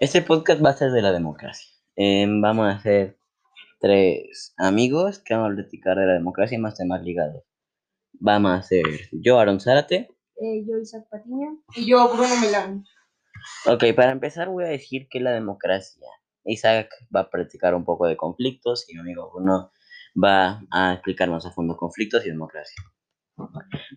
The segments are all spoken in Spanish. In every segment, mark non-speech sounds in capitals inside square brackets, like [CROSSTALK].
Este podcast va a ser de la democracia. Em, vamos a ser tres amigos que van a platicar de la democracia y más temas ligados. Vamos a ser yo, Aaron Zárate. Eh, yo, Isaac Patiño. Y yo, Bruno Milán. Ok, para empezar voy a decir que la democracia. Isaac va a practicar un poco de conflictos y mi amigo Bruno va a explicarnos a fondo conflictos y democracia.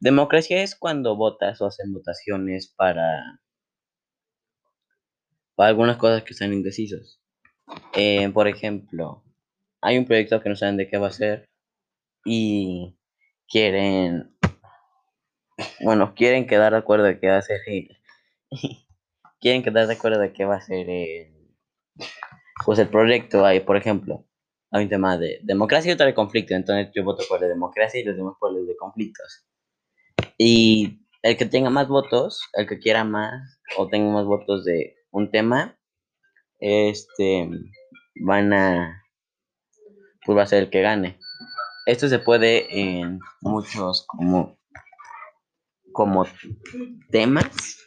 Democracia es cuando votas o hacen votaciones para, para algunas cosas que están indecisos. Eh, por ejemplo, hay un proyecto que no saben de qué va a ser y quieren, bueno, quieren quedar de acuerdo de qué va a ser el, [LAUGHS] quieren quedar de acuerdo de qué va a ser el, pues el proyecto. Hay, por ejemplo, hay un tema de democracia y otro de conflicto. Entonces yo voto por la democracia y los demás por el de conflictos. Y el que tenga más votos, el que quiera más o tenga más votos de un tema, este, van a, pues va a ser el que gane. Esto se puede en muchos como, como temas.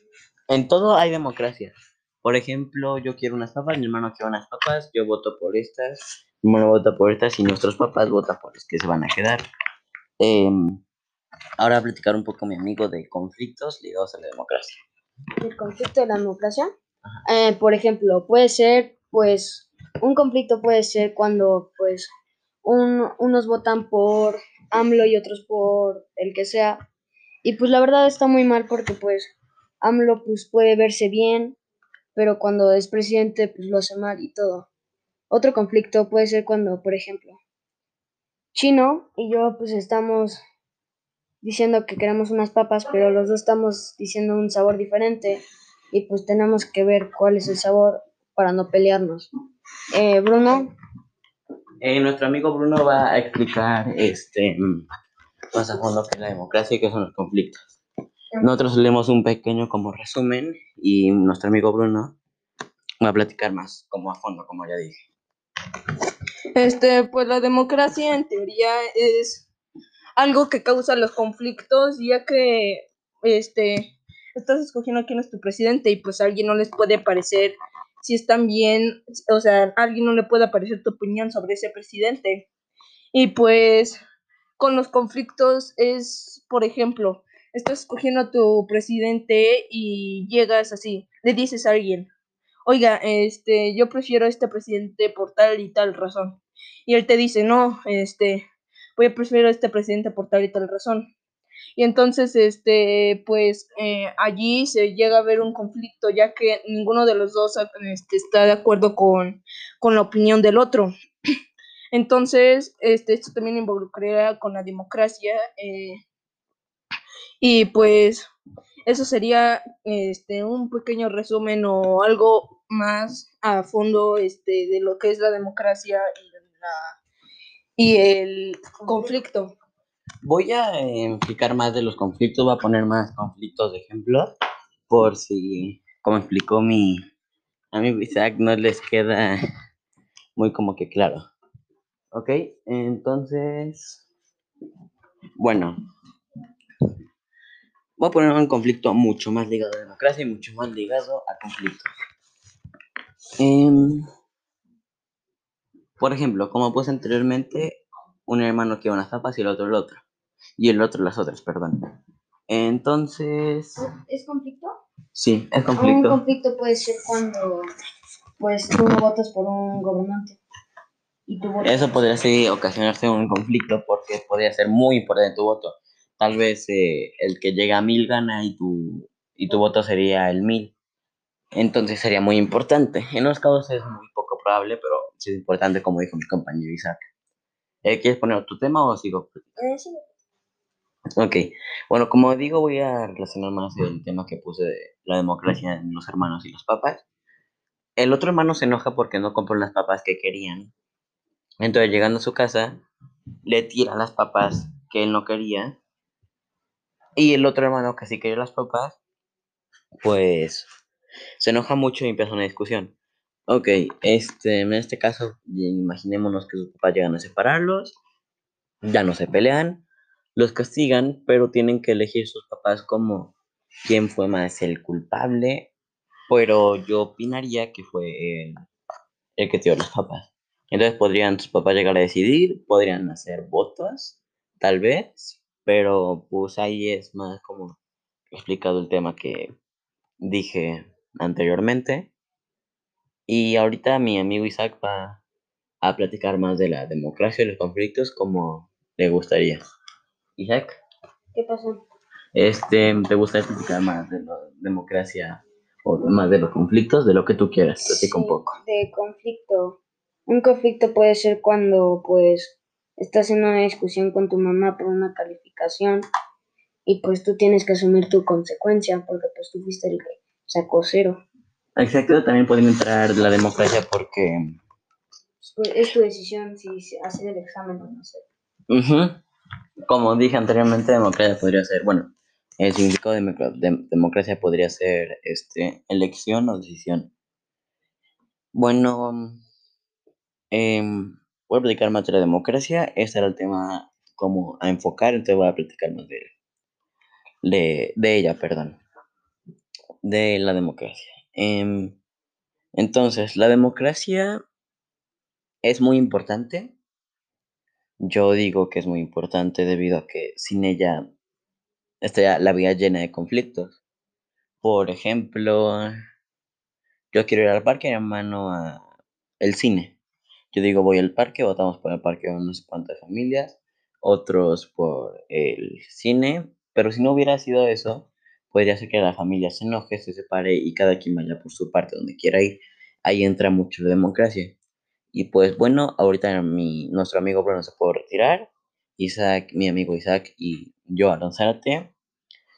En todo hay democracia. Por ejemplo, yo quiero unas papas, mi hermano quiere unas papas, yo voto por estas, mi hermano vota por estas y nuestros papás votan por las que se van a quedar. Em, ahora a platicar un poco mi amigo de conflictos ligados a la democracia. El conflicto de la democracia. Eh, por ejemplo, puede ser, pues, un conflicto puede ser cuando, pues, un- unos votan por AMLO y otros por el que sea. Y pues la verdad está muy mal porque, pues, AMLO pues puede verse bien, pero cuando es presidente, pues lo hace mal y todo. Otro conflicto puede ser cuando, por ejemplo, Chino y yo pues estamos diciendo que queremos unas papas, pero los dos estamos diciendo un sabor diferente y pues tenemos que ver cuál es el sabor para no pelearnos. Eh, Bruno, Eh, nuestro amigo Bruno va a explicar este más a fondo qué es la democracia y qué son los conflictos. Nosotros leemos un pequeño como resumen y nuestro amigo Bruno va a platicar más como a fondo, como ya dije. Este, pues la democracia en teoría es algo que causa los conflictos, ya que este estás escogiendo quién es tu presidente y pues alguien no les puede parecer si están bien, o sea, alguien no le puede parecer tu opinión sobre ese presidente. Y pues con los conflictos es, por ejemplo, estás escogiendo a tu presidente y llegas así, le dices a alguien, oiga, este, yo prefiero a este presidente por tal y tal razón. Y él te dice, no, este, voy a preferir a este presidente por tal y tal razón. Y entonces, este, pues eh, allí se llega a ver un conflicto, ya que ninguno de los dos este, está de acuerdo con, con la opinión del otro. [CLEARS THROAT] Entonces, este, esto también involucraría con la democracia. eh, y pues eso sería este, un pequeño resumen o algo más a fondo este, de lo que es la democracia y, la- y el conflicto. Voy a eh, explicar más de los conflictos, voy a poner más conflictos de ejemplo, por si, como explicó mi amigo Isaac, no les queda [LAUGHS] muy como que claro. Ok, entonces, bueno, voy a poner un conflicto mucho más ligado a democracia y mucho más ligado a conflictos. Em, por ejemplo, como puse anteriormente, un hermano quiere unas papas y el otro el otro. Y el otro las otras, perdón. Entonces, ¿es conflicto? sí, es Un conflicto. conflicto puede ser cuando pues tú no votas por un gobernante y votas Eso podría ser, ocasionarse un conflicto porque podría ser muy importante tu voto. Tal vez eh, el que llega a mil gana y tu, y tu voto sería el mil. Entonces sería muy importante. En unos casos es muy poco probable, pero sí es importante, como dijo mi compañero Isaac. Eh, ¿Quieres poner otro tema o sigo? Eh, sí. Ok, bueno, como digo, voy a relacionar más el tema que puse de la democracia en los hermanos y los papás. El otro hermano se enoja porque no compró las papas que querían. Entonces, llegando a su casa, le tira las papas que él no quería. Y el otro hermano que sí quería las papas, pues se enoja mucho y empieza una discusión. Ok, este, en este caso, imaginémonos que sus papás llegan a separarlos, ya no se pelean, los castigan, pero tienen que elegir sus papás como quién fue más el culpable pero yo opinaría que fue el, el que dio los papás. Entonces podrían tus papás llegar a decidir, podrían hacer votos, tal vez, pero pues ahí es más como explicado el tema que dije anteriormente. Y ahorita mi amigo Isaac va a platicar más de la democracia y los conflictos como le gustaría. Isaac, ¿Qué pasó? este, ¿te gustaría platicar más de la democracia o más de los conflictos? De lo que tú quieras, platica un Sí, poco. De conflicto. Un conflicto puede ser cuando, pues, estás en una discusión con tu mamá por una calificación y pues tú tienes que asumir tu consecuencia porque pues tú fuiste el que sacó cero. Exacto, también pueden entrar la democracia porque Pues, Es tu decisión si hacer el examen o no hacer. Ujú. Como dije anteriormente, democracia podría ser, bueno, el significado de, democra- de- democracia podría ser este, elección o decisión. Bueno, em, voy a platicar más de la democracia. Este era el tema como a enfocar, entonces voy a platicar más de, de, de ella, perdón, de la democracia. Em, entonces, la democracia es muy importante. Yo digo que es muy importante debido a que sin ella estaría la vida llena de conflictos. Por ejemplo, yo quiero ir al parque, hermano, a el cine. Yo digo, voy al parque, votamos por el parque unas cuantas familias, otros por el cine, pero si no hubiera sido eso, podría ser que la familia se enoje, se separe y cada quien vaya por su parte donde quiera ir. Ahí entra mucho la democracia. Y pues bueno, ahorita mi, nuestro amigo Bruno se puede retirar. Isaac, mi amigo Isaac y yo, Aaron Zárate,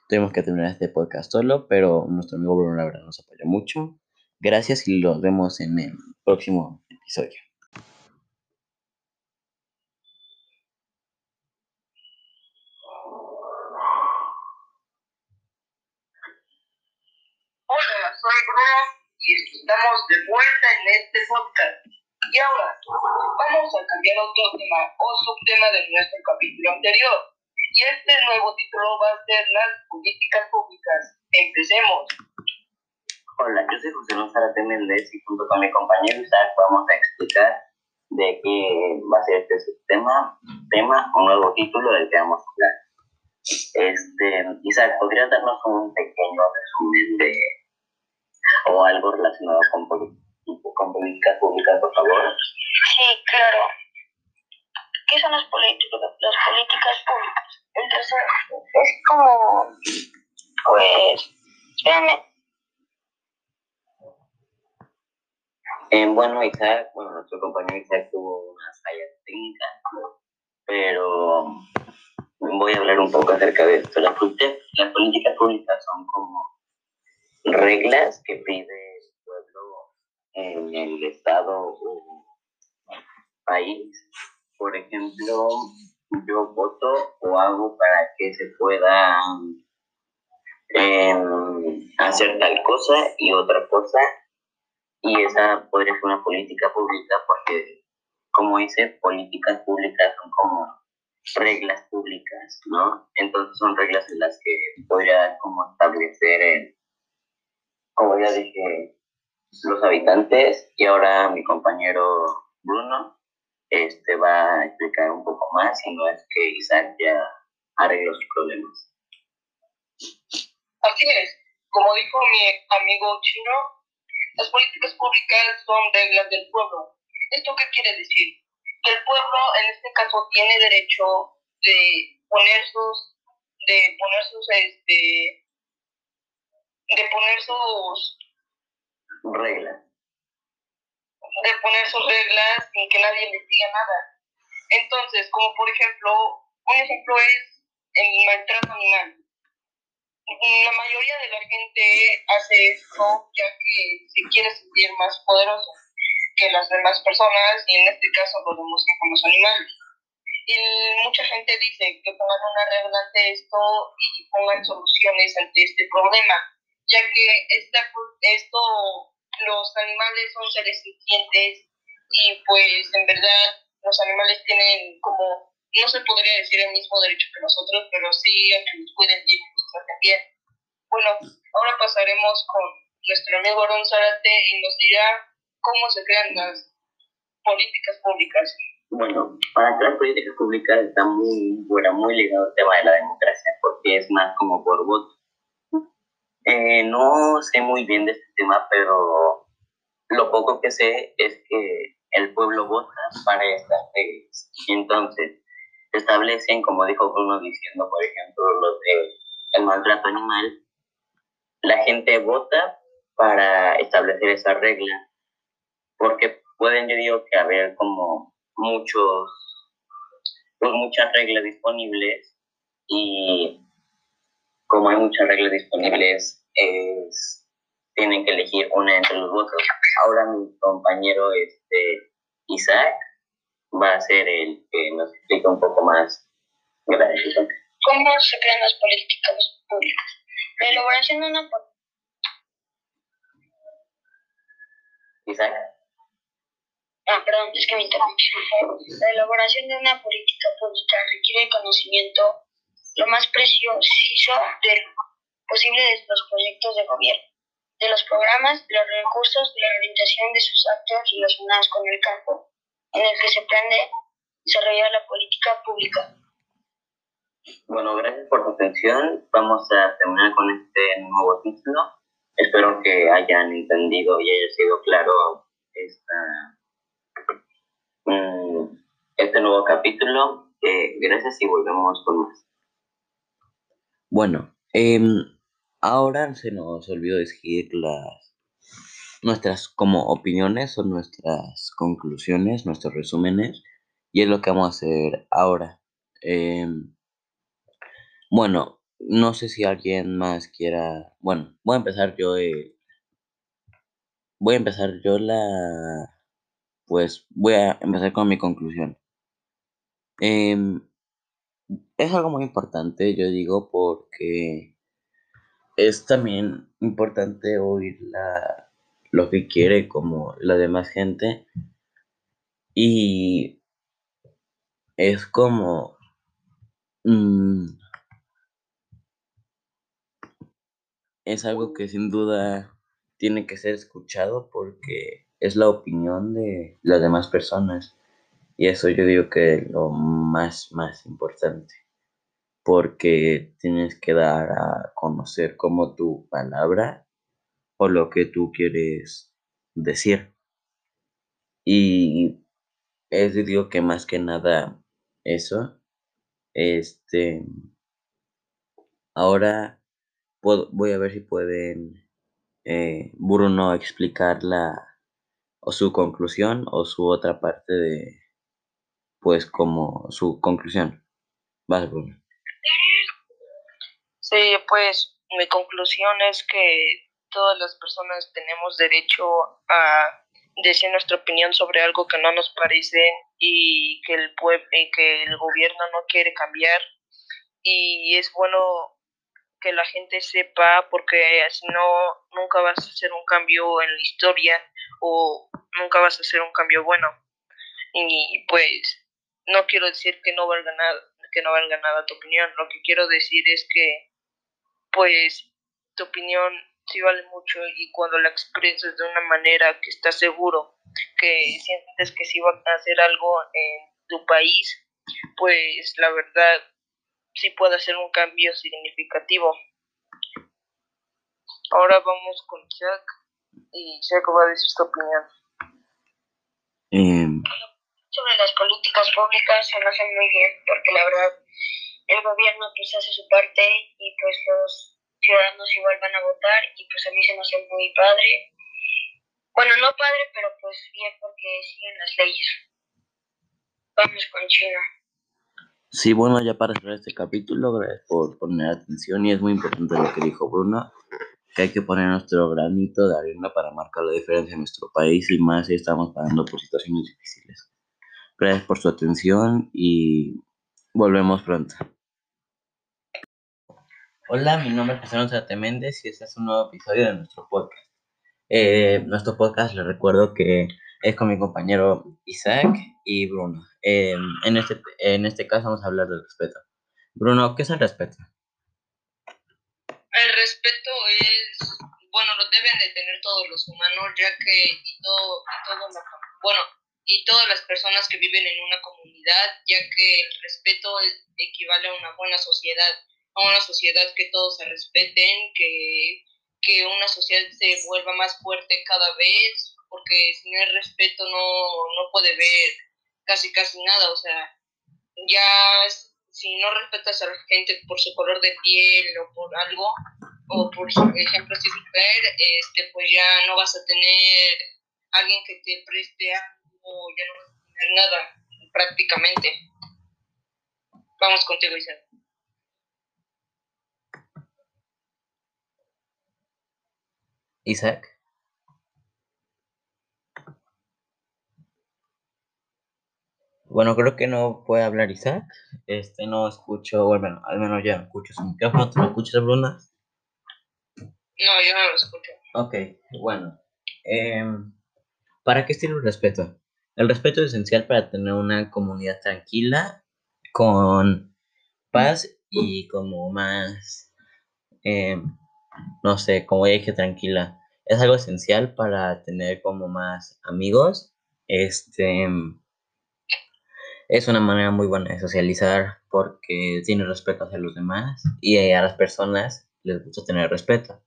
tuvimos que terminar este podcast solo, pero nuestro amigo Bruno la verdad nos apoyó mucho. Gracias y los vemos en el próximo episodio. Hola, soy Bruno y estamos de vuelta en este podcast. Y ahora vamos a cambiar otro tema o subtema de nuestro capítulo anterior. Y este nuevo título va a ser las políticas públicas. Empecemos. Hola, yo soy José Luis Zárate Méndez y junto con mi compañero Isaac vamos a explicar de qué va a ser este subtema, tema o nuevo título del que vamos a hablar. Este, Isaac, ¿podrías darnos un pequeño resumen de o algo relacionado con, poli- con políticas públicas, por favor? Sí, claro. ¿Qué son las políticas, las políticas públicas? Entonces, es como, pues, espérame, Eh, bueno, Isaac, bueno, nuestro compañero Isaac tuvo unas fallas técnicas, pero voy a hablar un poco acerca de esto. Las, políticas- las políticas públicas son como reglas que pide en el estado o país. Por ejemplo, yo voto o hago para que se pueda em, hacer tal cosa y otra cosa y esa podría ser una política pública porque, como dice, políticas públicas son como reglas públicas, ¿no? Entonces son reglas en las que podría como establecer, como ya dije, los habitantes y ahora mi compañero Bruno este va a explicar un poco más y no es que Isaac ya arregle los problemas. Así es, como dijo mi amigo chino, las políticas públicas son reglas del pueblo. ¿Esto qué quiere decir? Que el pueblo en este caso tiene derecho de poner sus, de poner sus, este, de poner sus, Reglas. de poner sus reglas sin que nadie les diga nada. Entonces, como por ejemplo, un ejemplo es el maltrato animal. La mayoría de la gente hace esto ya que se quiere sentir más poderoso que las demás personas y en este caso lo demuestra con los animales. Y mucha gente dice que pongan una regla ante esto y pongan soluciones ante este problema, ya que esta, esto, los animales son seres sintientes y pues en verdad los animales tienen como, no se podría decir el mismo derecho que nosotros, pero sí a que nos cuiden y nos bien. Bueno, ahora pasaremos con nuestro amigo Aaron Zárate y nos dirá cómo se crean las políticas públicas. Bueno, para crear políticas públicas está muy, bueno, muy ligado al tema de la democracia, porque es más como por voto. Eh, no sé muy bien de este tema, pero lo poco que sé es que el pueblo vota para estas reglas. Entonces, establecen, como dijo Bruno diciendo, por ejemplo, lo de el maltrato animal, la gente vota para establecer esa regla, porque pueden, yo digo, que haber como muchos, pues, muchas reglas disponibles y como hay muchas reglas disponibles, es, tienen que elegir una entre los votos. Ahora mi compañero este, Isaac va a ser el que nos explique un poco más. Gracias. ¿Cómo se crean las políticas públicas? La elaboración de una... Isaac. Ah, perdón, es que me interrumpí. La elaboración de una política pública requiere conocimiento lo más preciso de posible de los proyectos de gobierno, de los programas, de los recursos, de la orientación de sus actos relacionados con el campo en el que se pretende desarrollar la política pública. Bueno, gracias por su atención. Vamos a terminar con este nuevo título. Espero que hayan entendido y haya sido claro esta Mm, este nuevo capítulo. Eh, gracias y volvemos con más. Bueno, em, ahora se nos olvidó decir las nuestras como opiniones o nuestras conclusiones, nuestros resúmenes, y es lo que vamos a hacer ahora. Em, bueno, no sé si alguien más quiera. Bueno, voy a empezar yo. Eh, voy a empezar yo la pues voy a empezar con mi conclusión. Em, es algo muy importante, yo digo, porque es también importante oír la, lo que quiere como la demás gente y es como mm, es algo que sin duda tiene que ser escuchado porque es la opinión de las demás personas. Y eso yo digo que es lo más, más importante. Porque tienes que dar a conocer como tu palabra o lo que tú quieres decir. Y es digo que más que nada eso. Este. Ahora voy a ver si pueden eh, Bruno explicar la, o su conclusión o su otra parte de, pues como su conclusión. Vas, Bruno. Sí, pues mi conclusión es que todas las personas tenemos derecho a decir nuestra opinión sobre algo que no nos parece y que el y que el gobierno no quiere cambiar y es bueno que la gente sepa porque si no nunca vas a hacer un cambio en la historia o nunca vas a hacer un cambio bueno. Y pues no quiero decir que no valga nada, que no valga nada tu opinión. Lo que quiero decir es que pues tu opinión sí vale mucho y cuando la expresas de una manera que estás seguro, que sientes que sí va a hacer algo en tu país, pues la verdad sí puede hacer un cambio significativo. Ahora vamos con Jack y Jack va a decir su opinión. Em, Sobre las políticas públicas se me hacen muy bien porque la verdad el gobierno pues hace su parte y pues los ciudadanos igual van a votar y pues a mí se me hace muy padre. Bueno, no padre, pero pues bien porque siguen las leyes. Vamos con China. Sí, bueno, ya para cerrar este capítulo, gracias por poner atención y es muy importante lo que dijo Bruno, que hay que poner nuestro granito de arena para marcar la diferencia en nuestro país y más si estamos pasando por situaciones difíciles. Gracias por su atención y volvemos pronto. Hola, mi nombre es José González Méndez y este es un nuevo episodio de nuestro podcast. Eh, nuestro podcast, les recuerdo que es con mi compañero Isaac y Bruno. Eh, en, este, en este caso vamos a hablar del respeto. Bruno, ¿qué es el respeto? El respeto es bueno, lo deben de tener todos los humanos, ya que y todo, y todo la- bueno, y todas las personas que viven en una comunidad, ya que el respeto equivale a una buena sociedad, a una sociedad que todos se respeten, que, que una sociedad se vuelva más fuerte cada vez, porque sin el respeto no, no puede ver casi casi nada, o sea, ya si no respetas a la gente por su color de piel o por algo, o por ejemplo si es mujer, este, pues ya no vas a tener alguien que te preste algo, ya no vas a tener nada, prácticamente. Vamos contigo, Isabel. Isaac. Bueno, creo que no puede hablar Isaac. Este, no escucho, bueno, al menos ya escucho su micrófono. ¿Tú me escuchas, Bruna? No, yo no lo escucho. Ok, bueno. em, ¿Para qué sirve el respeto? El respeto es esencial para tener una comunidad tranquila, con paz y como más, em, no sé, como ya dije, tranquila. Es algo esencial para tener como más amigos. Este, es una manera muy buena de socializar porque tiene respeto hacia los demás y a las personas les gusta tener respeto.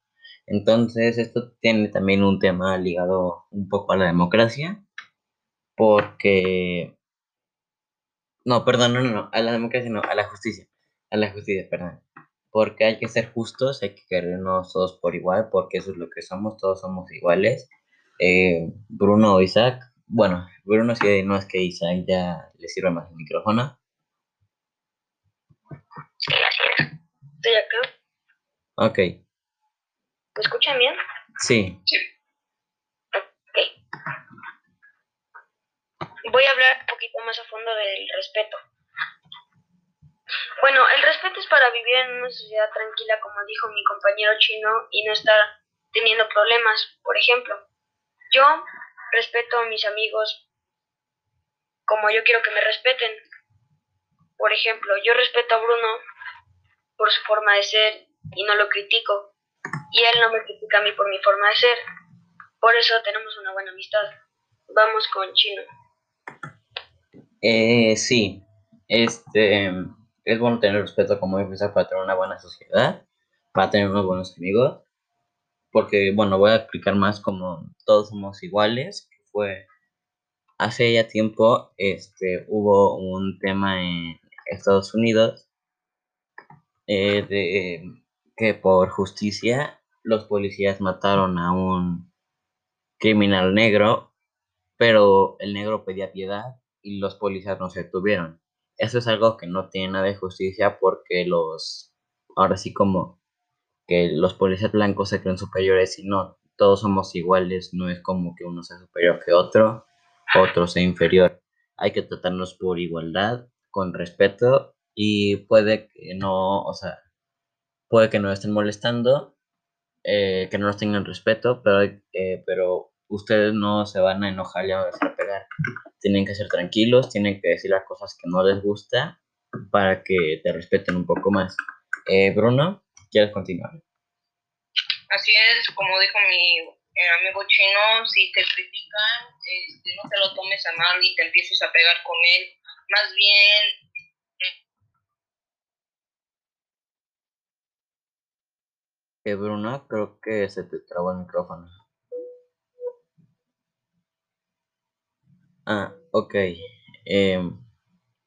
Entonces, esto tiene también un tema ligado un poco a la democracia, porque... No, perdón, no, no, a la democracia no, a la justicia, a la justicia, perdón. Porque hay que ser justos, hay que querernos todos por igual, porque eso es lo que somos, todos somos iguales. Eh, Bruno o Isaac, bueno, Bruno sí, no es que Isaac ya le sirve más el micrófono. Estoy acá. Ok, ¿Me escuchan bien? sí, Voy a hablar un poquito más a fondo del respeto. Bueno, el respeto es para vivir en una sociedad tranquila, como dijo mi compañero chino, y no estar teniendo problemas. Por ejemplo, yo respeto a mis amigos como yo quiero que me respeten. Por ejemplo, yo respeto a Bruno por su forma de ser y no lo critico. Y él no me critica a mí por mi forma de ser. Por eso tenemos una buena amistad. Vamos con Chino. Eh, sí, este, es bueno tener respeto como empezar para tener una buena sociedad, para tener unos buenos amigos, porque, bueno, voy a explicar más como todos somos iguales, que fue hace ya tiempo, este, hubo un tema en Estados Unidos eh, de que por justicia los policías mataron a un criminal negro, pero el negro pedía piedad y los policías no se detuvieron. Eso es algo que no tiene nada de justicia porque los, ahora sí como que los policías blancos se creen superiores y no, todos somos iguales, no es como que uno sea superior que otro, otro sea inferior. Hay que tratarnos por igualdad, con respeto y puede que no, o sea, puede que nos estén molestando, eh, que no nos tengan respeto, pero, eh, pero ustedes no se van a enojar y a a pegar. Tienen que ser tranquilos, tienen que decir las cosas que no les gusta para que te respeten un poco más. Eh, Bruno, ¿quieres continuar? Así es, como dijo mi eh, amigo chino, si te critican, este, no te lo tomes a mal y te empieces a pegar con él. Más bien, Eh, Bruno, creo que se te trabó el micrófono. Ah, ok. Em,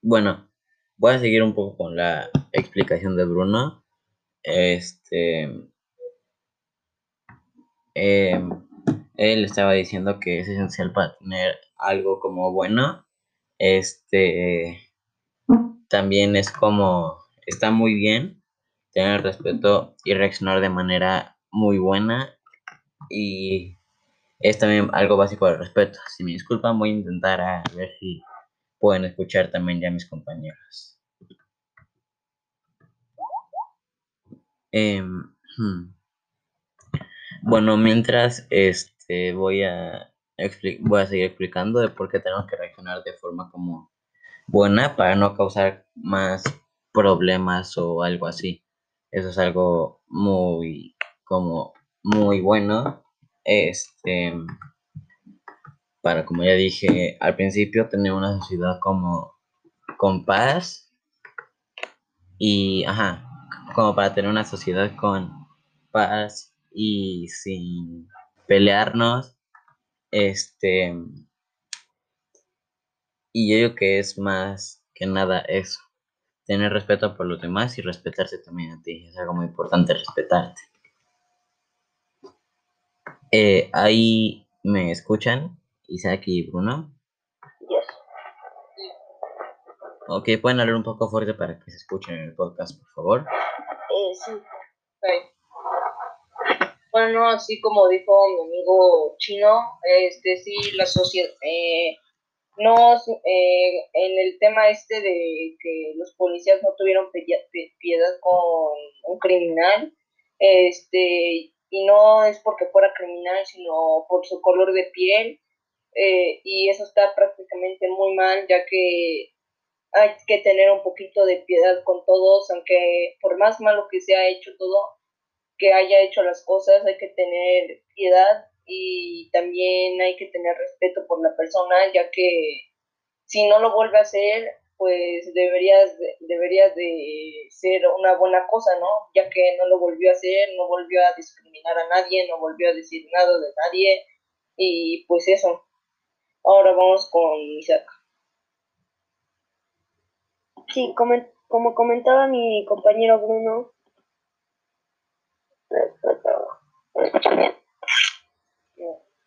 bueno, voy a seguir un poco con la explicación de Bruno. Este. em, él estaba diciendo que es esencial para tener algo como bueno. Este. También es como. Está muy bien tener respeto y reaccionar de manera muy buena. Y es también algo básico del respeto. Si me disculpan, voy a intentar a ver si pueden escuchar también ya mis compañeros. Em, hmm. Bueno, mientras este voy a voy a seguir explicando de por qué tenemos que reaccionar de forma como buena para no causar más problemas o algo así. Eso es algo muy como muy bueno. Este, para, como ya dije al principio, tener una sociedad como con paz y, ajá, como para tener una sociedad con paz y sin pelearnos, este, y yo creo que es más que nada eso, tener respeto por los demás y respetarse también a ti, es algo muy importante respetarte. Eh, ahí me escuchan, Isaac y Bruno. Yes. Ok, pueden hablar un poco fuerte para que se escuchen en el podcast, por favor. Eh, sí. Bueno, así como dijo mi amigo chino, este sí, la sociedad, eh, no, eh, en el tema este de que los policías no tuvieron piedad con un criminal, este, y no es porque fuera criminal, sino por su color de piel, eh, y eso está prácticamente muy mal, ya que hay que tener un poquito de piedad con todos, aunque por más malo que se ha hecho todo, que haya hecho las cosas, hay que tener piedad y también hay que tener respeto por la persona, ya que si no lo vuelve a hacer, pues deberías de, deberías de ser una buena cosa, ¿no? Ya que no lo volvió a hacer, no volvió a discriminar a nadie, no volvió a decir nada de nadie y pues eso. Ahora vamos con Isaac. Sí, como comentaba mi compañero Bruno,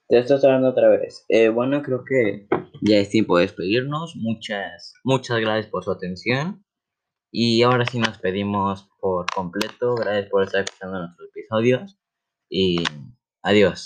Te estás hablando otra vez. Eh, bueno, creo que ya es tiempo de despedirnos. Muchas, muchas gracias por su atención. Y ahora sí nos pedimos por completo. Gracias por estar escuchando nuestros episodios. Y adiós.